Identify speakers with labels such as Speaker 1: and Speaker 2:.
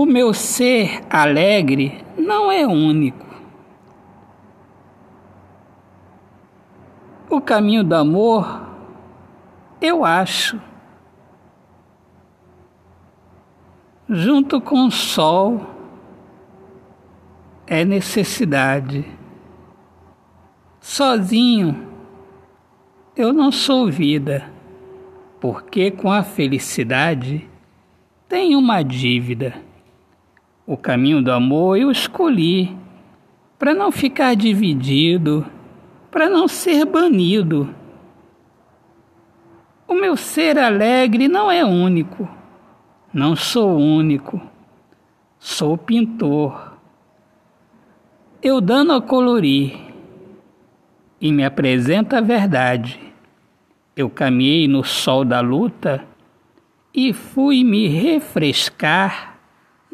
Speaker 1: O meu ser alegre não é único. O caminho do amor, eu acho, junto com o sol, é necessidade. Sozinho, eu não sou vida, porque com a felicidade tenho uma dívida. O caminho do amor eu escolhi para não ficar dividido para não ser banido. O meu ser alegre não é único, não sou único, sou pintor. Eu dando a colorir e me apresenta a verdade. Eu caminhei no sol da luta e fui me refrescar